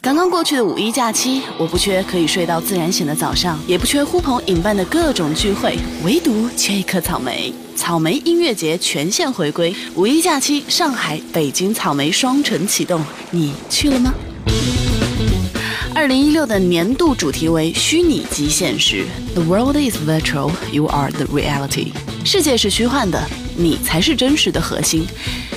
刚刚过去的五一假期，我不缺可以睡到自然醒的早上，也不缺呼朋引伴的各种聚会，唯独缺一颗草莓。草莓音乐节全线回归，五一假期，上海、北京草莓双城启动，你去了吗？二零一六的年度主题为虚拟即现实，The world is virtual, you are the reality。世界是虚幻的，你才是真实的核心。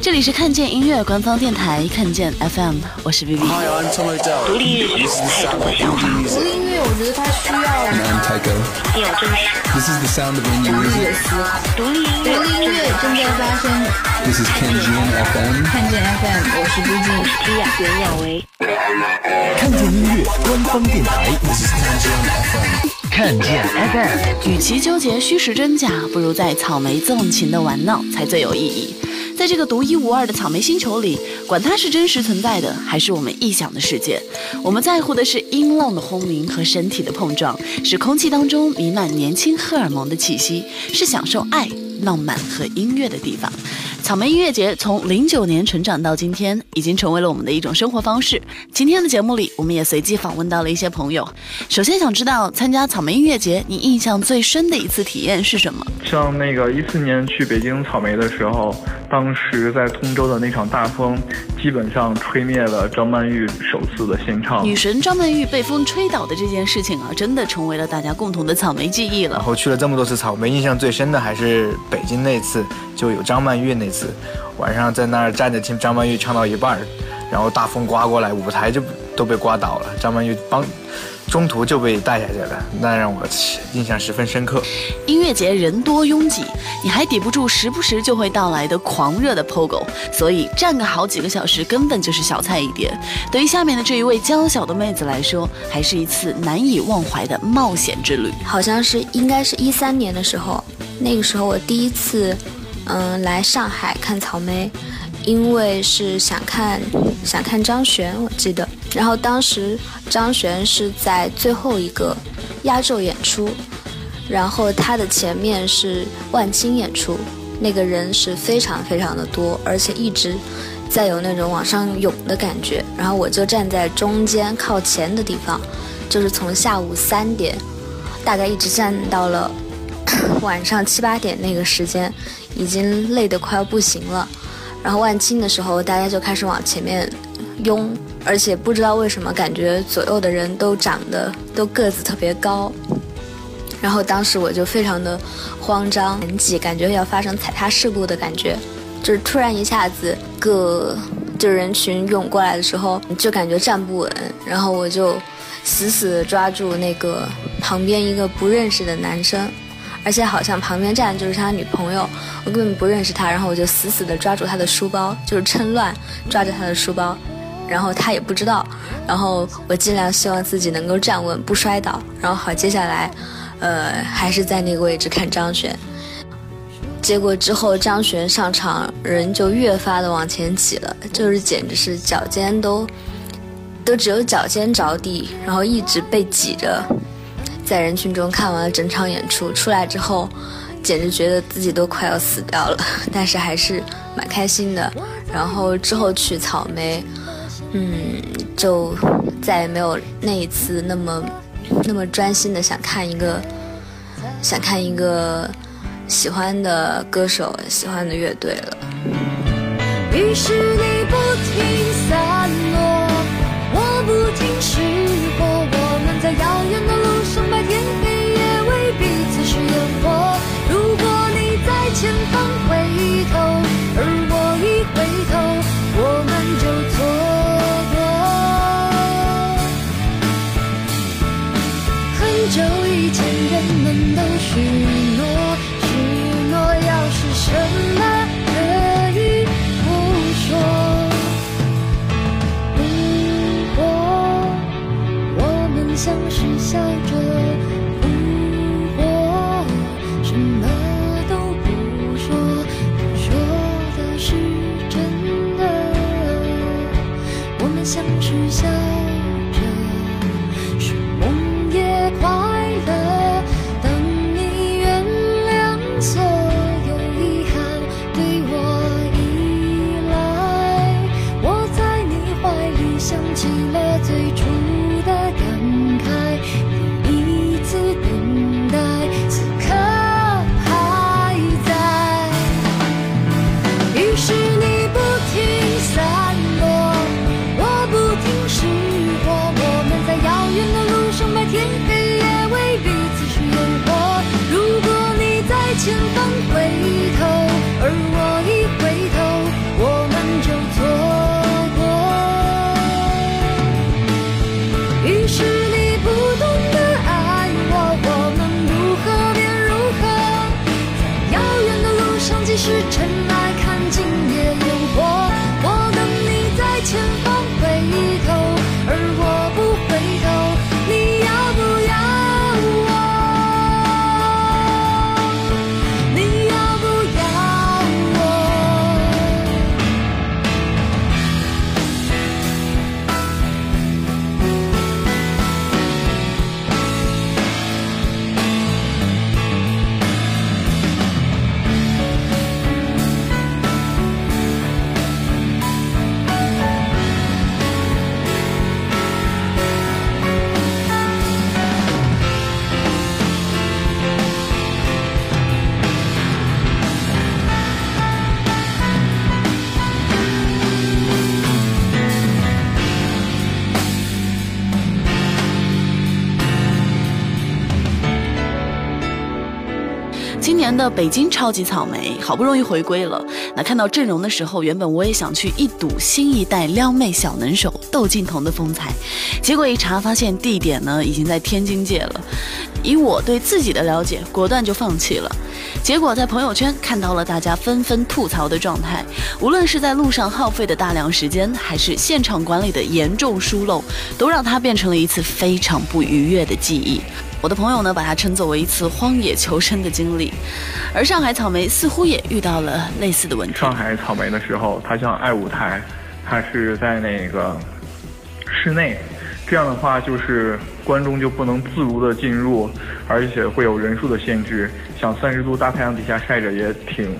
这里是看见音乐官方电台，看见 FM，我是 Vivi。独立音乐。独立音乐，我觉得它需要。你有真实。This is the sound of when you music. 独立音乐独立音乐正在发生。This is 看见 FM。看见 FM，我是毕竟。李亚袁娅维。看见音乐官方电台。This is 看见 FM。看见 FM。与其纠结虚实真假，不如在草莓纵情的玩闹才最有意义。在这个独一无二的草莓星球里，管它是真实存在的，还是我们臆想的世界，我们在乎的是音浪的轰鸣和身体的碰撞，是空气当中弥漫年轻荷尔蒙的气息，是享受爱、浪漫和音乐的地方。草莓音乐节从零九年成长到今天，已经成为了我们的一种生活方式。今天的节目里，我们也随机访问到了一些朋友。首先想知道，参加草莓音乐节，你印象最深的一次体验是什么？像那个一四年去北京草莓的时候，当时在通州的那场大风，基本上吹灭了张曼玉首次的献唱。女神张曼玉被风吹倒的这件事情啊，真的成为了大家共同的草莓记忆了。然后去了这么多次草莓，印象最深的还是北京那次，就有张曼玉那次，晚上在那儿站着听张曼玉唱到一半，然后大风刮过来，舞台就都被刮倒了，张曼玉帮。中途就被带下去了，那让我印象十分深刻。音乐节人多拥挤，你还抵不住时不时就会到来的狂热的 POGO，所以站个好几个小时根本就是小菜一碟。对于下面的这一位娇小的妹子来说，还是一次难以忘怀的冒险之旅。好像是应该是一三年的时候，那个时候我第一次，嗯，来上海看草莓，因为是想看想看张悬，我记得。然后当时张悬是在最后一个压轴演出，然后他的前面是万青演出，那个人是非常非常的多，而且一直在有那种往上涌的感觉。然后我就站在中间靠前的地方，就是从下午三点，大概一直站到了晚上七八点那个时间，已经累得快要不行了。然后万青的时候，大家就开始往前面拥。而且不知道为什么，感觉左右的人都长得都个子特别高，然后当时我就非常的慌张，很挤，感觉要发生踩踏事故的感觉，就是突然一下子各就人群涌过来的时候，就感觉站不稳，然后我就死死的抓住那个旁边一个不认识的男生，而且好像旁边站的就是他女朋友，我根本不认识他，然后我就死死的抓住他的书包，就是趁乱抓着他的书包。然后他也不知道，然后我尽量希望自己能够站稳不摔倒，然后好接下来，呃，还是在那个位置看张悬。结果之后张悬上场，人就越发的往前挤了，就是简直是脚尖都都只有脚尖着地，然后一直被挤着，在人群中看完了整场演出出来之后，简直觉得自己都快要死掉了，但是还是蛮开心的。然后之后去草莓。嗯，就再也没有那一次那么那么专心的想看一个想看一个喜欢的歌手、喜欢的乐队了。于是你不停那北京超级草莓好不容易回归了，那看到阵容的时候，原本我也想去一睹新一代撩妹小能手窦靖童的风采，结果一查发现地点呢已经在天津界了。以我对自己的了解，果断就放弃了。结果在朋友圈看到了大家纷纷吐槽的状态，无论是在路上耗费的大量时间，还是现场管理的严重疏漏，都让它变成了一次非常不愉悦的记忆。我的朋友呢，把它称作为一次荒野求生的经历，而上海草莓似乎也遇到了类似的问题。上海草莓的时候，它像爱舞台，它是在那个室内，这样的话就是观众就不能自如的进入，而且会有人数的限制。像三十度大太阳底下晒着也挺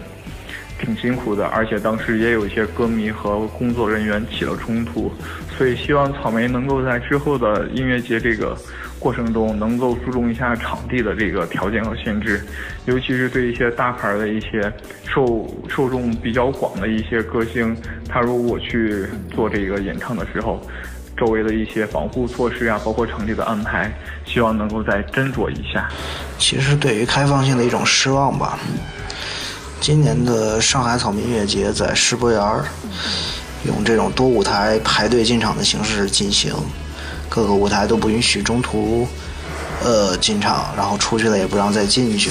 挺辛苦的，而且当时也有一些歌迷和工作人员起了冲突，所以希望草莓能够在之后的音乐节这个过程中，能够注重一下场地的这个条件和限制，尤其是对一些大牌的一些受受众比较广的一些歌星，他如果去做这个演唱的时候，周围的一些防护措施啊，包括场地的安排，希望能够再斟酌一下。其实对于开放性的一种失望吧。今年的上海草莓音乐节在世博园儿用这种多舞台排队进场的形式进行，各个舞台都不允许中途呃进场，然后出去了也不让再进去。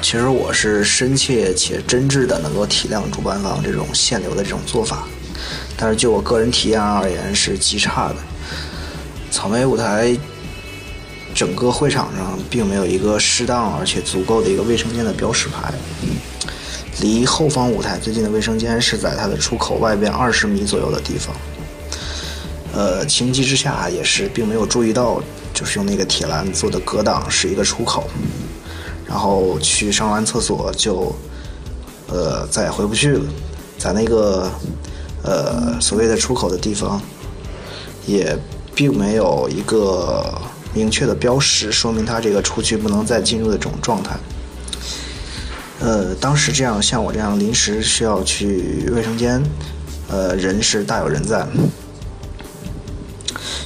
其实我是深切且真挚的能够体谅主办方这种限流的这种做法，但是就我个人体验而言是极差的。草莓舞台整个会场上并没有一个适当而且足够的一个卫生间的标识牌，离后方舞台最近的卫生间是在它的出口外边二十米左右的地方。呃，情急之下也是并没有注意到，就是用那个铁栏做的隔挡是一个出口，然后去上完厕所就呃再也回不去了，在那个呃所谓的出口的地方也并没有一个明确的标识，说明它这个出去不能再进入的这种状态。呃，当时这样像我这样临时需要去卫生间，呃，人是大有人在。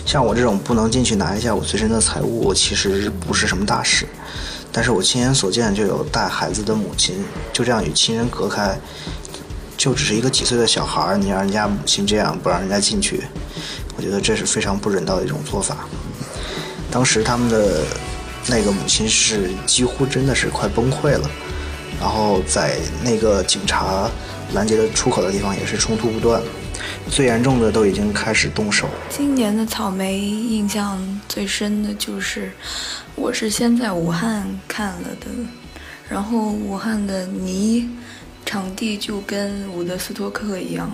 像我这种不能进去拿一下我随身的财物，其实不是什么大事。但是我亲眼所见，就有带孩子的母亲就这样与亲人隔开，就只是一个几岁的小孩儿，你让人家母亲这样不让人家进去，我觉得这是非常不人道的一种做法。当时他们的那个母亲是几乎真的是快崩溃了，然后在那个警察拦截的出口的地方也是冲突不断，最严重的都已经开始动手。今年的草莓印象最深的就是，我是先在武汉看了的，然后武汉的泥场地就跟伍德斯托克一样，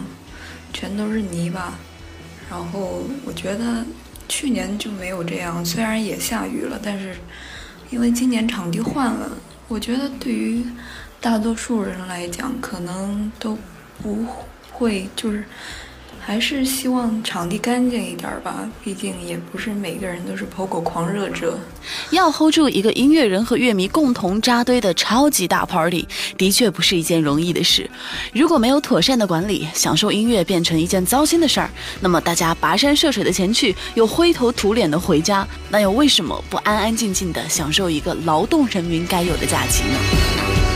全都是泥巴。然后我觉得去年就没有这样，虽然也下雨了，但是因为今年场地换了，我觉得对于大多数人来讲，可能都不会就是还是希望场地干净一点吧，毕竟也不是每个人都是 POGO 狂热者。要 hold 住一个音乐人和乐迷共同扎堆的超级大 party，的确不是一件容易的事。如果没有妥善的管理，享受音乐变成一件糟心的事儿，那么大家跋山涉水的前去，又灰头土脸的回家，那又为什么不安安静静的享受一个劳动人民该有的假期呢？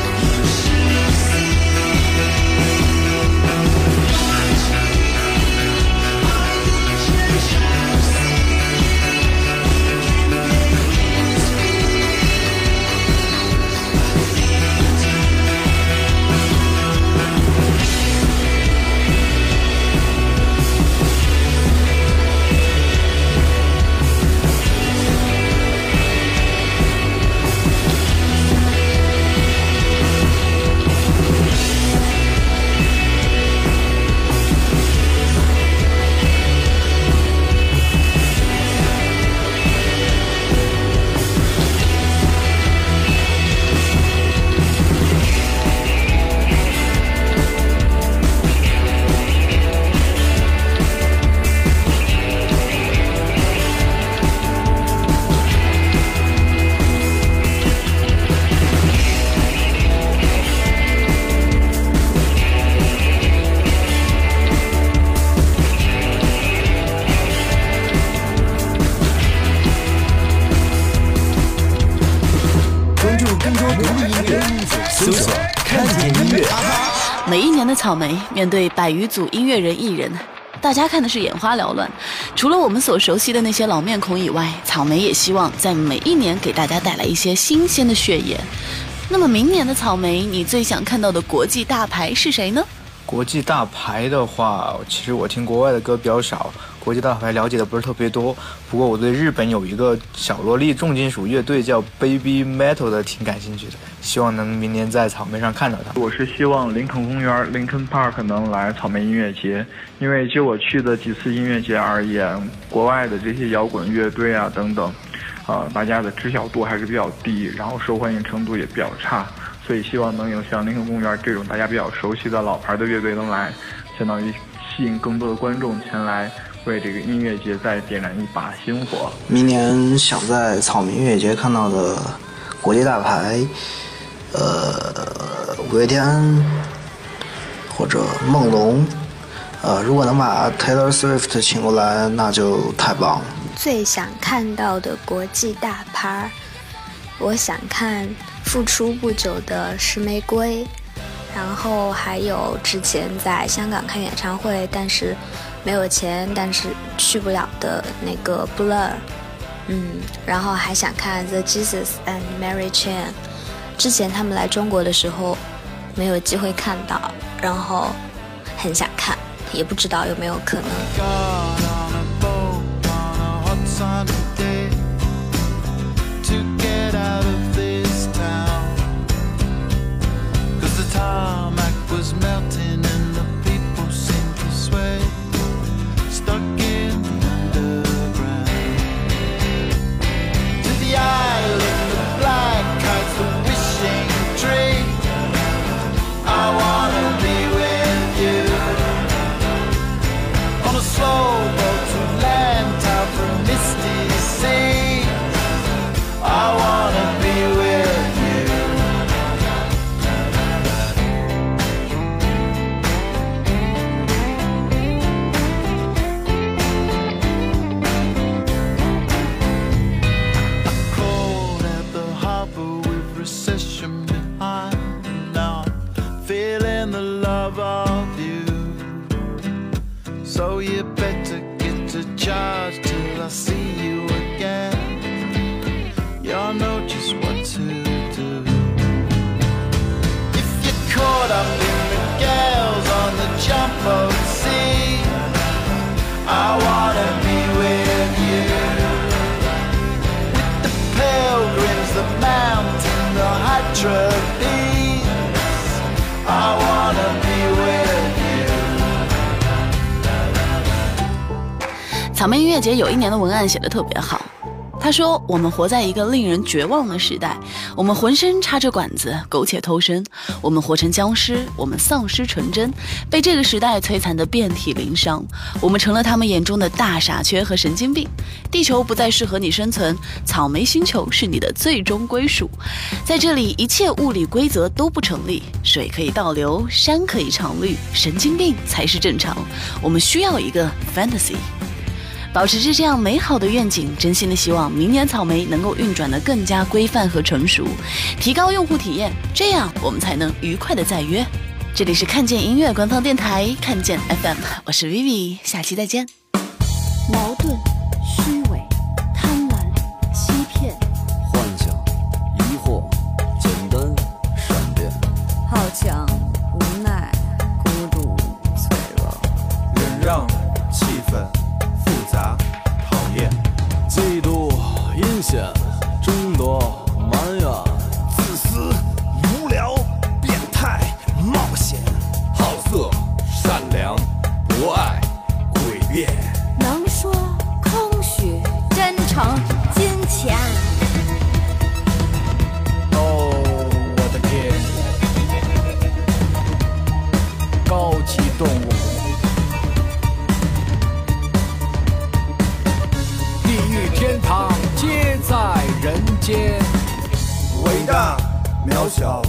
每一年的草莓，面对百余组音乐人艺人，大家看的是眼花缭乱。除了我们所熟悉的那些老面孔以外，草莓也希望在每一年给大家带来一些新鲜的血液。那么明年的草莓，你最想看到的国际大牌是谁呢？国际大牌的话，其实我听国外的歌比较少，国际大牌了解的不是特别多。不过我对日本有一个小萝莉重金属乐队叫 Baby Metal 的挺感兴趣的，希望能明年在草莓上看到它。我是希望林肯公园 Lincoln Park 能来草莓音乐节，因为就我去的几次音乐节而言，国外的这些摇滚乐队啊等等，呃，大家的知晓度还是比较低，然后受欢迎程度也比较差。所以希望能有像林肯公园这种大家比较熟悉的老牌的乐队能来，相当于吸引更多的观众前来为这个音乐节再点燃一把星火。明年想在草莓音乐节看到的国际大牌，呃，五月天或者梦龙，呃，如果能把 Taylor Swift 请过来，那就太棒了。最想看到的国际大牌，我想看。复出不久的石玫瑰，然后还有之前在香港看演唱会，但是没有钱，但是去不了的那个 Blur，嗯，然后还想看 The Jesus and Mary Chain，之前他们来中国的时候没有机会看到，然后很想看，也不知道有没有可能。草莓音乐节有一年的文案写的特别好，他说：“我们活在一个令人绝望的时代，我们浑身插着管子，苟且偷生，我们活成僵尸，我们丧失纯真，被这个时代摧残得遍体鳞伤，我们成了他们眼中的大傻缺和神经病。地球不再适合你生存，草莓星球是你的最终归属。在这里，一切物理规则都不成立，水可以倒流，山可以常绿，神经病才是正常。我们需要一个 fantasy。”保持着这样美好的愿景，真心的希望明年草莓能够运转的更加规范和成熟，提高用户体验，这样我们才能愉快的再约。这里是看见音乐官方电台，看见 FM，我是 Vivi，下期再见。矛盾、金钱。哦，我的天！高级动物。地狱天堂皆在人间，伟大、渺小、